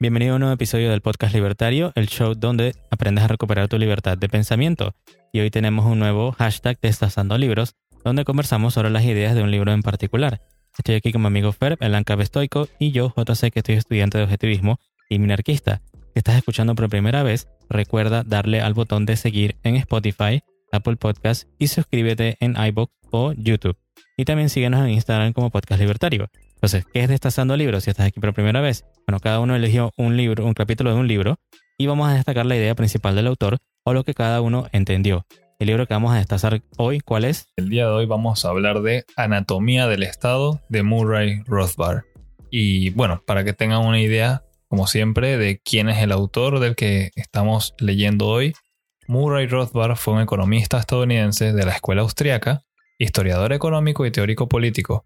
Bienvenido a un nuevo episodio del podcast Libertario, el show donde aprendes a recuperar tu libertad de pensamiento. Y hoy tenemos un nuevo hashtag Destazando Libros, donde conversamos sobre las ideas de un libro en particular. Estoy aquí con mi amigo Ferb, el Anca Bestoico, y yo, JC, que estoy estudiante de objetivismo y minarquista. Si estás escuchando por primera vez, recuerda darle al botón de seguir en Spotify, Apple Podcasts y suscríbete en iBox o YouTube. Y también síguenos en Instagram como Podcast Libertario. Entonces, ¿qué es Destazando Libros si estás aquí por primera vez? Bueno, cada uno eligió un libro, un capítulo de un libro, y vamos a destacar la idea principal del autor o lo que cada uno entendió. El libro que vamos a destazar hoy, ¿cuál es? El día de hoy vamos a hablar de Anatomía del Estado de Murray Rothbard. Y bueno, para que tengan una idea, como siempre, de quién es el autor del que estamos leyendo hoy, Murray Rothbard fue un economista estadounidense de la escuela austriaca, historiador económico y teórico político,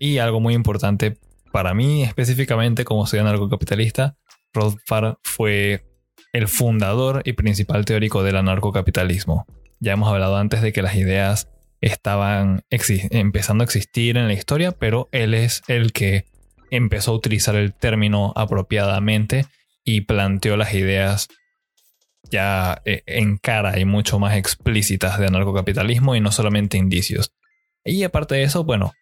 y algo muy importante para mí específicamente como soy anarcocapitalista, Rothbard fue el fundador y principal teórico del anarcocapitalismo. Ya hemos hablado antes de que las ideas estaban empezando a existir en la historia, pero él es el que empezó a utilizar el término apropiadamente y planteó las ideas ya eh, en cara y mucho más explícitas de anarcocapitalismo y no solamente indicios. Y aparte de eso, bueno,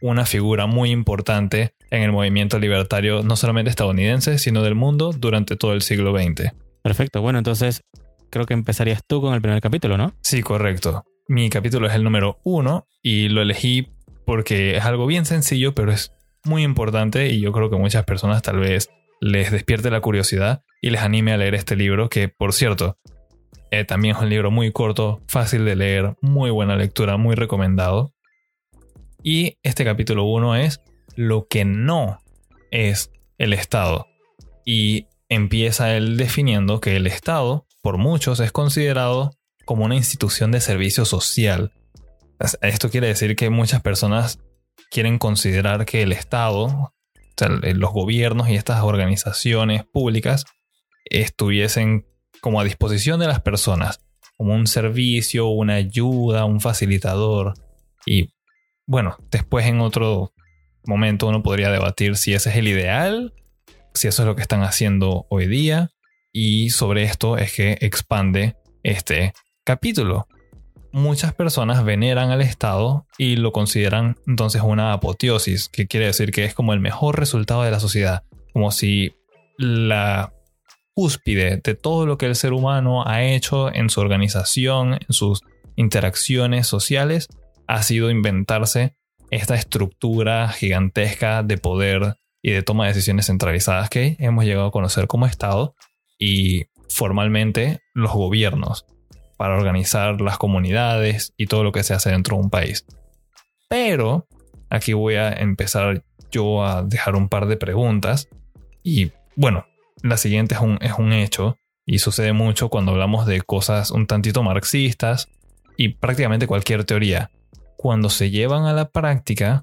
una figura muy importante en el movimiento libertario no solamente estadounidense, sino del mundo durante todo el siglo XX. Perfecto, bueno, entonces creo que empezarías tú con el primer capítulo, ¿no? Sí, correcto. Mi capítulo es el número uno y lo elegí porque es algo bien sencillo, pero es muy importante y yo creo que muchas personas tal vez les despierte la curiosidad y les anime a leer este libro, que por cierto, eh, también es un libro muy corto, fácil de leer, muy buena lectura, muy recomendado. Y este capítulo 1 es lo que no es el Estado. Y empieza él definiendo que el Estado, por muchos, es considerado como una institución de servicio social. Esto quiere decir que muchas personas quieren considerar que el Estado, los gobiernos y estas organizaciones públicas estuviesen como a disposición de las personas, como un servicio, una ayuda, un facilitador. Y bueno, después en otro momento uno podría debatir si ese es el ideal, si eso es lo que están haciendo hoy día, y sobre esto es que expande este capítulo. Muchas personas veneran al Estado y lo consideran entonces una apoteosis, que quiere decir que es como el mejor resultado de la sociedad, como si la cúspide de todo lo que el ser humano ha hecho en su organización, en sus interacciones sociales, ha sido inventarse esta estructura gigantesca de poder y de toma de decisiones centralizadas que hemos llegado a conocer como Estado y formalmente los gobiernos para organizar las comunidades y todo lo que se hace dentro de un país. Pero aquí voy a empezar yo a dejar un par de preguntas y bueno, la siguiente es un, es un hecho y sucede mucho cuando hablamos de cosas un tantito marxistas y prácticamente cualquier teoría cuando se llevan a la práctica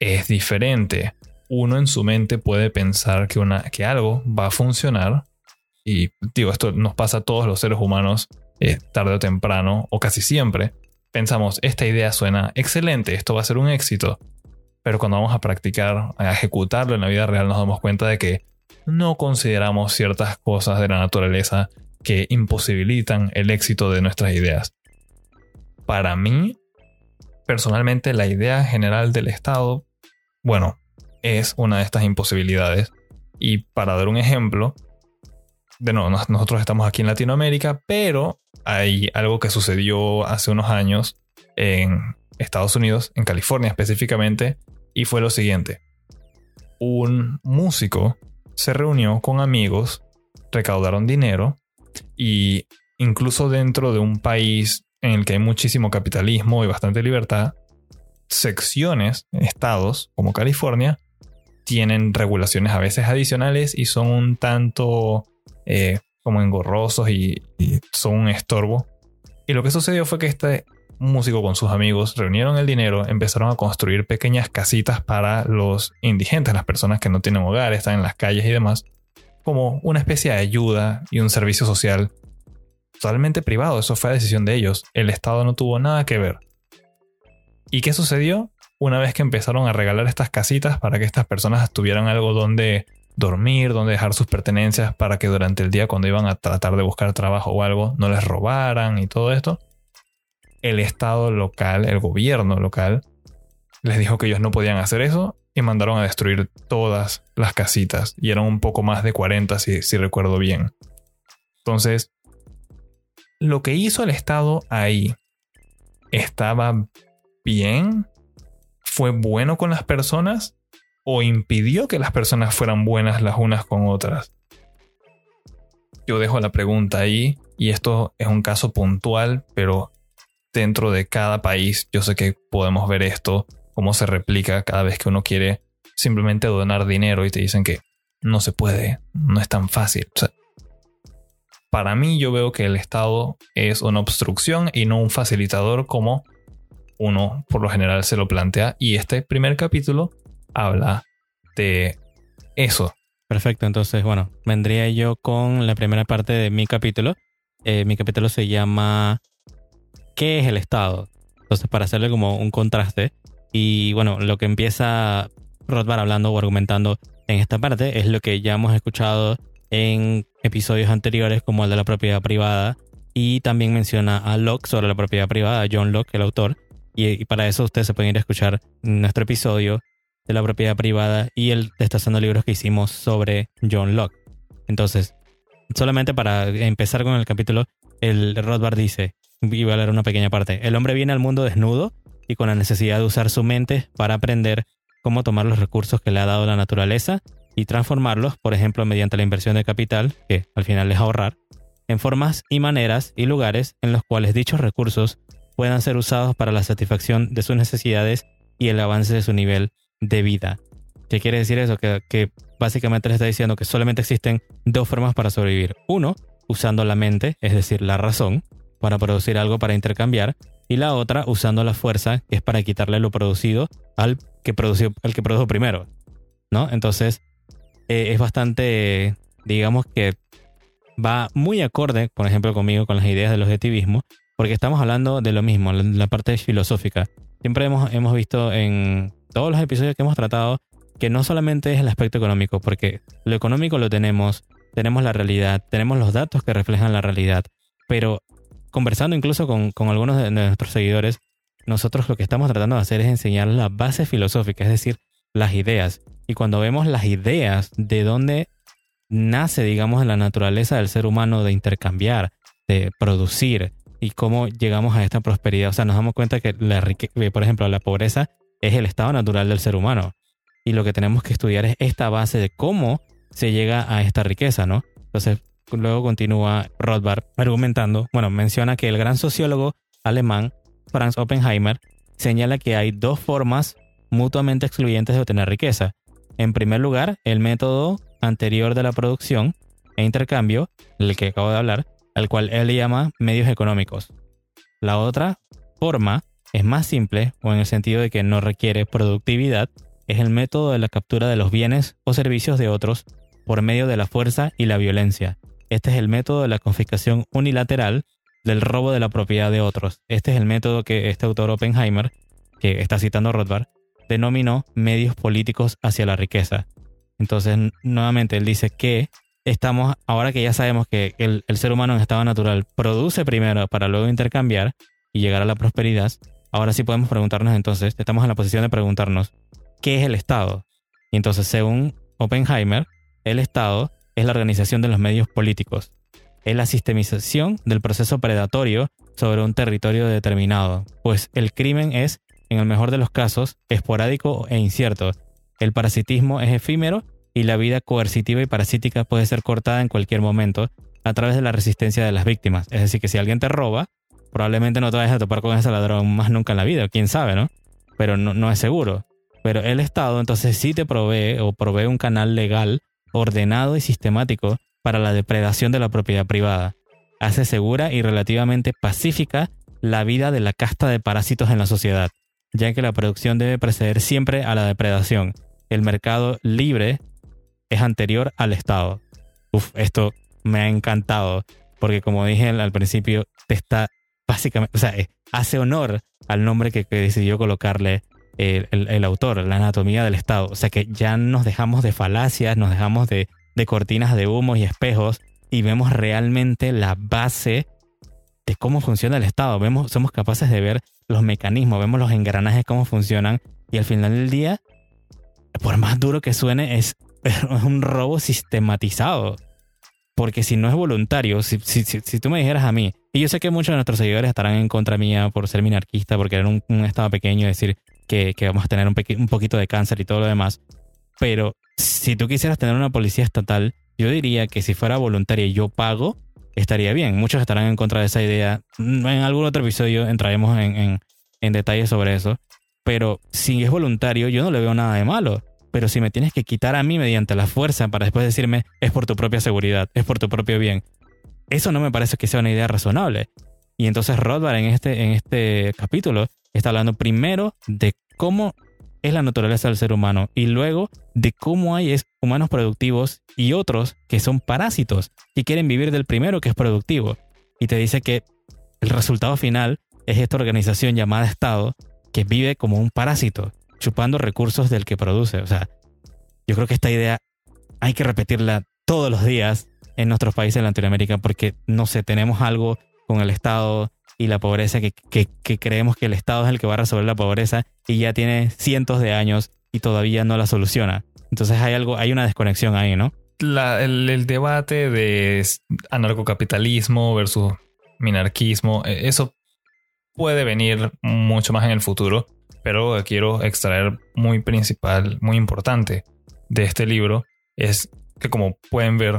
es diferente. Uno en su mente puede pensar que, una, que algo va a funcionar y digo, esto nos pasa a todos los seres humanos eh, tarde o temprano o casi siempre. Pensamos, esta idea suena excelente, esto va a ser un éxito. Pero cuando vamos a practicar, a ejecutarlo en la vida real, nos damos cuenta de que no consideramos ciertas cosas de la naturaleza que imposibilitan el éxito de nuestras ideas. Para mí, personalmente la idea general del Estado, bueno, es una de estas imposibilidades. Y para dar un ejemplo, de nuevo, nosotros estamos aquí en Latinoamérica, pero hay algo que sucedió hace unos años en Estados Unidos, en California específicamente, y fue lo siguiente. Un músico se reunió con amigos, recaudaron dinero y incluso dentro de un país en el que hay muchísimo capitalismo y bastante libertad, secciones, estados como California, tienen regulaciones a veces adicionales y son un tanto eh, como engorrosos y, y, son un estorbo. Y lo que sucedió fue que este músico con sus amigos reunieron el dinero, empezaron a construir pequeñas casitas para los indigentes, las personas que no tienen hogar, están en las calles y demás, como una especie de ayuda y un servicio social totalmente privado, eso fue decisión de ellos. El Estado no tuvo nada que ver. ¿Y qué sucedió? una vez que empezaron a regalar estas casitas para que estas personas tuvieran algo donde dormir, donde dejar sus pertenencias para que durante el día cuando iban a tratar de buscar trabajo o algo no les robaran y todo esto, el Estado local, el gobierno local, les dijo que ellos no podían hacer eso y mandaron a destruir todas las casitas. Y eran un poco más de 40 si, si recuerdo bien. Entonces, lo que hizo el Estado ahí estaba bien, fue bueno con las personas o impidió que las personas fueran buenas las unas con otras. Yo dejo la pregunta ahí y esto es un caso puntual, pero dentro de cada país yo sé que podemos ver esto, cómo se replica cada vez que uno quiere simplemente donar dinero y te dicen que no se puede, no es tan fácil. Para mí yo veo que el Estado es una obstrucción y no un facilitador como uno por lo general se lo plantea y este primer capítulo habla de eso. Perfecto, entonces bueno, vendría yo con la primera parte de mi capítulo. Eh, mi capítulo se llama ¿Qué es el Estado? Entonces para hacerle como un contraste y bueno, lo que empieza Rothbard hablando o argumentando en esta parte es lo que ya hemos escuchado en episodios anteriores como el de la propiedad privada y también menciona a Locke sobre la propiedad privada, John Locke, el autor, y, para eso ustedes se pueden ir a escuchar nuestro episodio de la propiedad privada y el destazando libros que hicimos sobre John Locke. Entonces, solamente para empezar con el capítulo, el Rothbard dice, y voy a leer una pequeña parte, el hombre viene al mundo desnudo y con la necesidad de usar su mente para aprender cómo tomar los recursos que le ha dado la naturaleza y transformarlos, por ejemplo, mediante la inversión de capital, que al final es ahorrar, en formas y maneras y lugares en los cuales dichos recursos puedan ser usados para la satisfacción de sus necesidades y el avance de su nivel de vida. ¿Qué quiere decir eso? Que, básicamente le está diciendo que solamente existen dos formas para sobrevivir. Uno, usando la mente, es decir, la razón, para producir algo para intercambiar, y la otra usando la fuerza, que es para quitarle lo producido al que produjo, al que produjo primero. ¿No? Entonces, eh, es bastante, digamos que va muy acorde, por ejemplo, conmigo, con las ideas del objetivismo, porque estamos hablando de lo mismo, la parte filosófica. Siempre hemos, hemos visto en todos los episodios que hemos tratado que no solamente es el aspecto económico, porque lo económico lo tenemos, tenemos la realidad, tenemos los datos que reflejan la realidad, pero conversando incluso con, con algunos de nuestros seguidores, nosotros lo que estamos tratando de hacer es enseñar la base filosófica, es decir, las ideas. Y cuando vemos las ideas de dónde nace, digamos, la naturaleza del ser humano de intercambiar, de producir, y cómo llegamos a esta prosperidad. O sea, nos damos cuenta que, la eh, por ejemplo, la pobreza es el estado natural del ser humano. Y lo que tenemos que estudiar es esta base de cómo se llega a esta riqueza, ¿no? Entonces, luego continúa Rothbard argumentando, bueno, menciona que el gran sociólogo alemán Franz Oppenheimer señala que hay dos formas mutuamente excluyentes de obtener riqueza. En primer lugar, el método anterior de la producción e intercambio, del que acabo de hablar, al cual él llama medios económicos. La otra forma es más simple, o en el sentido de que no requiere productividad, es el método de la captura de los bienes o servicios de otros por medio de la fuerza y la violencia. Este es el método de la confiscación unilateral del robo de la propiedad de otros. Este es el método que este autor Oppenheimer, que está citando Rothbard, denominó medios políticos hacia la riqueza. Entonces, nuevamente, él dice que estamos, ahora que ya sabemos que el, ser humano en estado natural produce primero para luego intercambiar y llegar a la prosperidad, ahora sí podemos preguntarnos entonces, estamos en la posición de preguntarnos, ¿qué es el Estado? Y entonces, según Oppenheimer, el Estado es la organización de los medios políticos, es la sistemización del proceso predatorio sobre un territorio determinado, pues el crimen es, en el mejor de los casos, esporádico e incierto. El parasitismo es efímero y la vida coercitiva y parasítica puede ser cortada en cualquier momento a través de la resistencia de las víctimas. Es decir, que si alguien te roba, probablemente no te vayas a topar con ese ladrón más nunca en la vida, quién sabe, ¿no? Pero no, no es seguro. Pero el Estado entonces sí te provee o provee un canal legal ordenado y sistemático para la depredación de la propiedad privada. Hace segura y relativamente pacífica la vida de la casta de parásitos en la sociedad, ya que la producción debe preceder siempre a la depredación. El mercado libre es anterior al Estado. Uf, esto me ha encantado, porque como dije al principio, te está básicamente, o sea, eh, hace honor al nombre que, decidió colocarle el, el- el autor, la anatomía del Estado. O sea que ya nos dejamos de falacias, nos dejamos de, de cortinas de humo y espejos y vemos realmente la base de cómo funciona el Estado. Vemos, somos capaces de ver los mecanismos, vemos los engranajes, cómo funcionan y al final del día, por más duro que suene, es, un robo sistematizado. Porque si no es voluntario, si, si, si, tú me dijeras a mí, y yo sé que muchos de nuestros seguidores estarán en contra mía por ser minarquista, porque era un, un estado pequeño, decir que, que vamos a tener un, un poquito de cáncer y todo lo demás, pero si tú quisieras tener una policía estatal, yo diría que si fuera voluntaria yo pago, estaría bien. Muchos estarán en contra de esa idea. En algún otro episodio entraremos en, en, en sobre eso. Pero si es voluntario, yo no le veo nada de malo. Pero si me tienes que quitar a mí mediante la fuerza para después decirme es por tu propia seguridad, es por tu propio bien, eso no me parece que sea una idea razonable. Y entonces Rothbard en este, en este capítulo está hablando primero de cómo es la naturaleza del ser humano y luego de cómo hay es- humanos productivos y otros que son parásitos y quieren vivir del primero que es productivo. Y te dice que el resultado final es esta organización llamada Estado que vive como un parásito, chupando recursos del que produce. O sea, yo creo que esta idea hay que repetirla todos los días en nuestros países de Latinoamérica porque, no sé, tenemos algo con el Estado y la pobreza que, que- que creemos que el Estado es el que va a resolver la pobreza y ya tiene cientos de años y todavía no la soluciona. Entonces hay algo, hay una desconexión ahí, ¿no? La- el, el debate de anarcocapitalismo versus minarquismo, eh, eso puede venir mucho más en el futuro, pero quiero extraer muy principal, muy importante de este libro es que como pueden ver,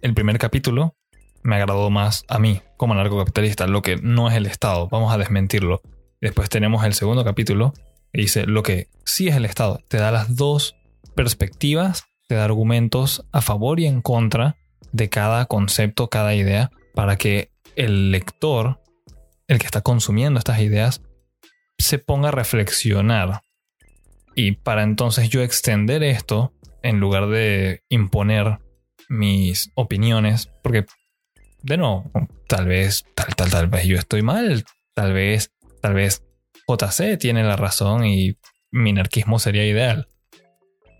el primer capítulo me agradó más a mí como anarcocapitalista, lo que no es el Estado, vamos a desmentirlo. Después tenemos el segundo capítulo que dice lo que sí es el Estado, te da las dos perspectivas, te da argumentos a favor y en contra de cada concepto, cada idea, para que el lector, el que está consumiendo estas ideas, se ponga a reflexionar. Y para entonces yo extender esto, en lugar de imponer mis opiniones, porque, de nuevo, tal vez, tal, tal, tal vez yo estoy mal, tal vez, tal vez JC tiene la razón y minarquismo sería ideal.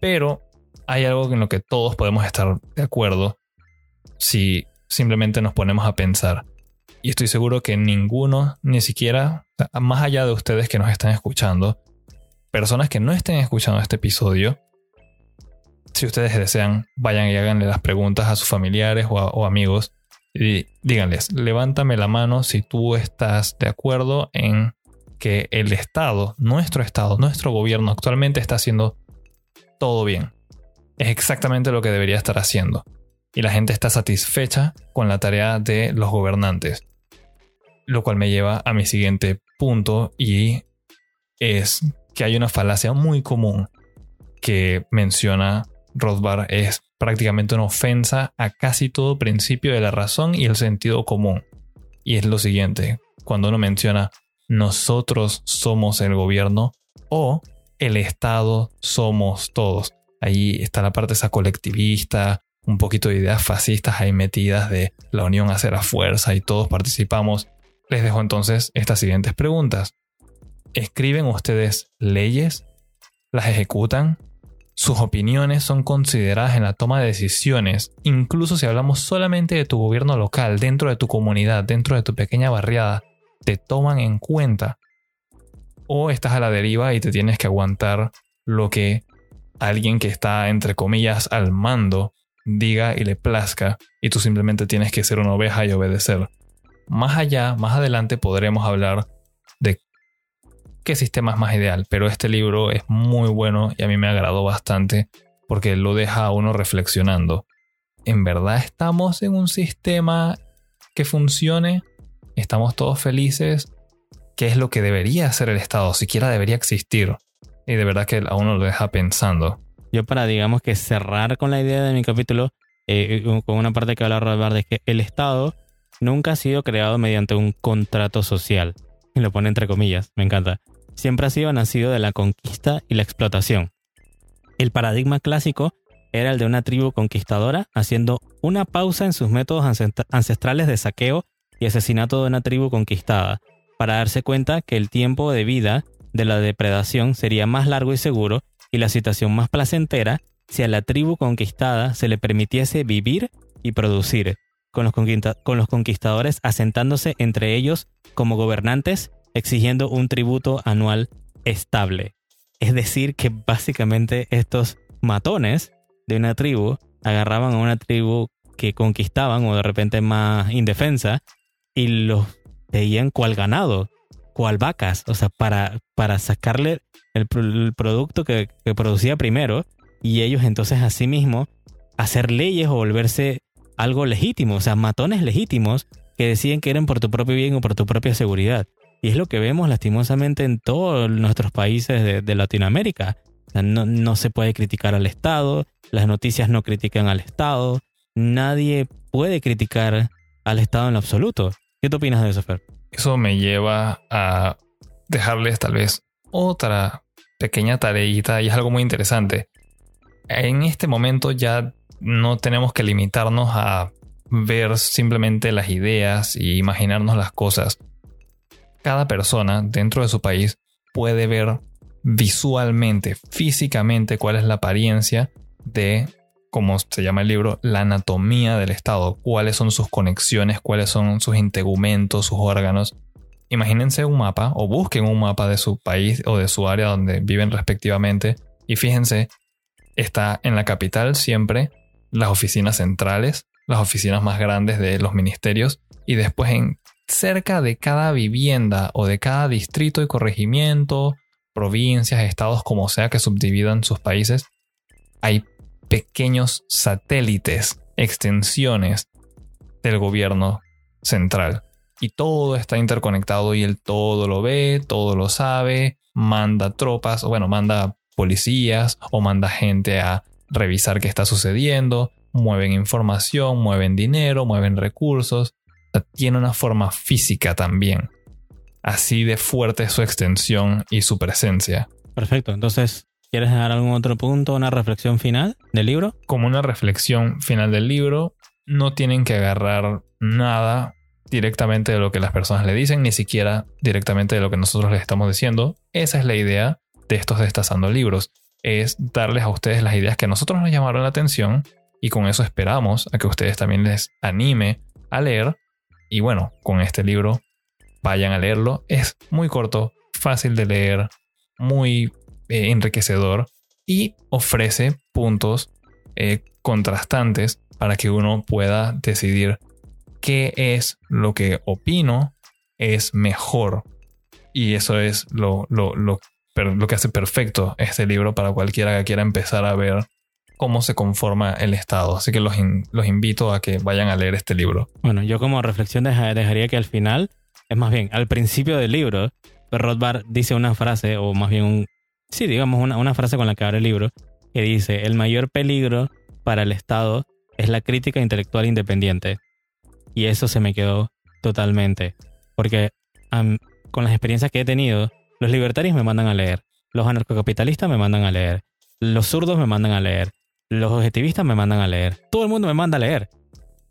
Pero hay algo en lo que todos podemos estar de acuerdo si simplemente nos ponemos a pensar. Y estoy seguro que ninguno, ni siquiera, más allá de ustedes que nos están escuchando, personas que no estén escuchando este episodio, si ustedes desean, vayan y háganle las preguntas a sus familiares o, o amigos y díganles, levántame la mano si tú estás de acuerdo en que el Estado, nuestro Estado, nuestro gobierno actualmente está haciendo todo bien. Es exactamente lo que debería estar haciendo. Y la gente está satisfecha con la tarea de los gobernantes. Lo cual me lleva a mi siguiente punto y es que hay una falacia muy común que menciona Rothbard. Es prácticamente una ofensa a casi todo principio de la razón y el sentido común. Y es lo siguiente, cuando uno menciona nosotros somos el gobierno o el Estado somos todos. Ahí está la parte esa colectivista, un poquito de ideas fascistas ahí metidas de la unión hace la fuerza y todos participamos. Les dejo entonces estas siguientes preguntas. ¿Escriben ustedes leyes? ¿Las ejecutan? ¿Sus opiniones son consideradas en la toma de decisiones? Incluso si hablamos solamente de tu gobierno local, dentro de tu comunidad, dentro de tu pequeña barriada, ¿te toman en cuenta? ¿O estás a la deriva y te tienes que aguantar lo que alguien que está, entre comillas, al mando diga y le plazca y tú simplemente tienes que ser una oveja y obedecer? Más allá, más adelante podremos hablar de qué sistema es más ideal, pero este libro es muy bueno y a mí me agradó bastante porque lo deja a uno reflexionando. ¿En verdad estamos en un sistema que funcione? ¿Estamos todos felices? ¿Qué es lo que debería hacer el Estado? Siquiera debería existir. Y de verdad que a uno lo deja pensando. Yo para, digamos que cerrar con la idea de mi capítulo, eh, con una parte que habla Rothbard, es que el Estado nunca ha sido creado mediante un contrato social. Y lo pone entre comillas, me encanta. Siempre ha sido nacido de la conquista y la explotación. El paradigma clásico era el de una tribu conquistadora haciendo una pausa en sus métodos ancest- ancestrales de saqueo y asesinato de una tribu conquistada, para darse cuenta que el tiempo de vida de la depredación sería más largo y seguro y la situación más placentera si a la tribu conquistada se le permitiese vivir y producir, con los, con los conquistadores asentándose entre ellos como gobernantes, exigiendo un tributo anual estable. Es decir, que básicamente estos matones de una tribu agarraban a una tribu que conquistaban o de repente más indefensa y los veían cual ganado, cual vacas, o sea, para, para sacarle el, producto que, producía primero y ellos entonces a sí mismos hacer leyes o volverse algo legítimo, o sea, matones legítimos que deciden que eran por tu propio bien o por tu propia seguridad. Y es lo que vemos lastimosamente en todos nuestros países de, Latinoamérica. no, no se puede criticar al Estado, las noticias no critican al Estado, nadie puede criticar al Estado en lo absoluto. ¿Qué opinas de eso, Fer? Eso me lleva a dejarles tal vez otra pequeña tareita y es algo muy interesante. En este momento ya no tenemos que limitarnos a ver simplemente las ideas y imaginarnos las cosas. Cada persona dentro de su país puede ver visualmente, físicamente, cuál es la apariencia de, como se llama el libro, la anatomía del Estado, cuáles son sus conexiones, cuáles son sus integumentos, sus órganos. Imagínense un mapa o busquen un mapa de su país o de su área donde viven respectivamente. Y fíjense, está en la capital siempre las oficinas centrales, las oficinas más grandes de los ministerios. Y después en cerca de cada vivienda o de cada distrito y corregimiento, provincias, estados, como sea que subdividan sus países, hay pequeños satélites, extensiones del gobierno central. Y todo está interconectado y él todo lo ve, todo lo sabe, manda tropas, o bueno, manda policías o manda gente a revisar qué está sucediendo, mueven información, mueven dinero, mueven recursos. tiene una forma física también. Así de fuerte su extensión y su presencia. Perfecto, entonces ¿Quieres dar algún otro punto, una reflexión final del libro? Como una reflexión final del libro, no tienen que agarrar nada directamente de lo que las personas le dicen, ni siquiera directamente de lo que nosotros les estamos diciendo. Esa es la idea de estos destazando libros, es darles a ustedes las ideas que a nosotros nos llamaron la atención y con eso esperamos a que ustedes también les anime a leer. Y bueno, con este libro vayan a leerlo. Es muy corto, fácil de leer, muy eh, enriquecedor y ofrece puntos eh, contrastantes para que uno pueda decidir qué es lo que opino es mejor. Y eso es lo, lo, lo, lo que hace perfecto este libro para cualquiera que quiera empezar a ver cómo se conforma el Estado. Así que los, los invito a que vayan a leer este libro. Bueno, yo como reflexión dejaría que al final, es más bien, al principio del libro, Rothbard dice una frase, o más bien un, sí, digamos, una, frase con la que abre el libro, que dice, el mayor peligro para el Estado es la crítica intelectual independiente. Y eso se me quedó totalmente. Porque con las experiencias que he tenido, los libertarios me mandan a leer, los anarcocapitalistas me mandan a leer, los zurdos me mandan a leer, los objetivistas me mandan a leer, todo el mundo me manda a leer.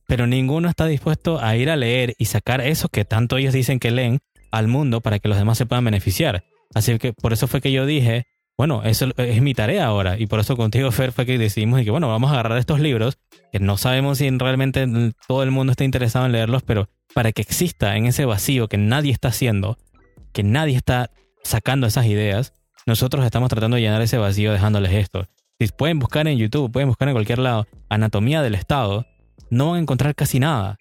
Pero ninguno está dispuesto a ir a leer y sacar eso que tanto ellos dicen que leen al mundo para que los demás se puedan beneficiar. Así que por eso fue que yo dije, bueno, eso es mi tarea ahora. Y por eso contigo, Fer, fue que decidimos que, bueno, vamos a agarrar estos libros, que no sabemos si realmente todo el mundo está interesado en leerlos, pero para que exista en ese vacío que nadie está haciendo, que nadie está sacando esas ideas, nosotros estamos tratando de llenar ese vacío dejándoles esto. Si pueden buscar en YouTube, pueden buscar en cualquier lado, anatomía del Estado, no van a encontrar casi nada.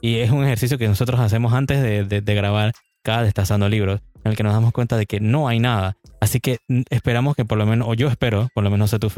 Y es un ejercicio que nosotros hacemos antes de, de grabar cada destazando libros en el que nos damos cuenta de que no hay nada. Así que mm, esperamos que por lo menos, o yo espero, por lo menos sé tu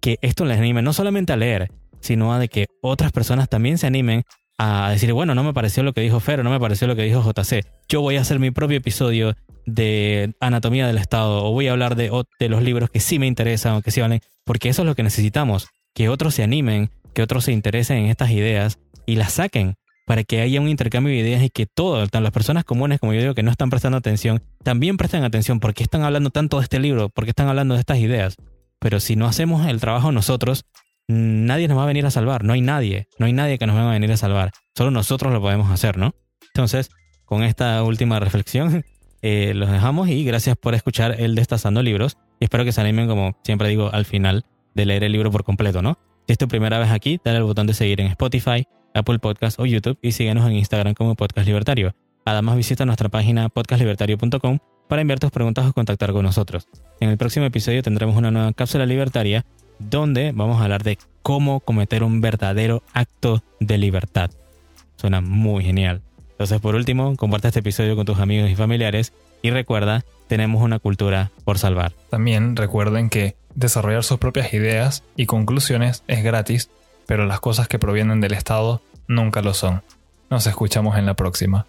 que esto les anime no solamente a leer, sino a de que otras personas también se animen a decir, bueno, no me pareció lo que dijo Fer, no me pareció lo que dijo JC. Yo voy a hacer mi propio episodio de anatomía del Estado o voy a hablar de, de los libros que sí me interesan o que sí valen, porque eso es lo que necesitamos, que otros se animen, que otros se interesen en estas ideas y las saquen para que haya un intercambio de ideas y que todas, las personas comunes, como yo digo, que no están prestando atención, también presten atención porque están hablando tanto de este libro, porque están hablando de estas ideas. Pero si no hacemos el trabajo nosotros, nadie nos va a venir a salvar, no hay nadie, no hay nadie que nos venga a venir a salvar, solo nosotros lo podemos hacer, ¿no? Entonces, con esta última reflexión, eh, los dejamos y gracias por escuchar el Destazando Libros. Y espero que se animen, como siempre digo, al final de leer el libro por completo, ¿no? Si es tu primera vez aquí, dale al botón de seguir en Spotify, Apple Podcast o YouTube y síguenos en Instagram como Podcast Libertario. Además visita nuestra página podcastlibertario.com para enviar tus preguntas o contactar con nosotros. En el próximo episodio tendremos una nueva cápsula libertaria donde vamos a hablar de cómo cometer un verdadero acto de libertad. Suena muy genial. Entonces, por último, comparte este episodio con tus amigos y familiares y recuerda, tenemos una cultura por salvar. También recuerden que desarrollar sus propias ideas y conclusiones es gratis, pero las cosas que provienen del Estado nunca lo son. Nos escuchamos en la próxima.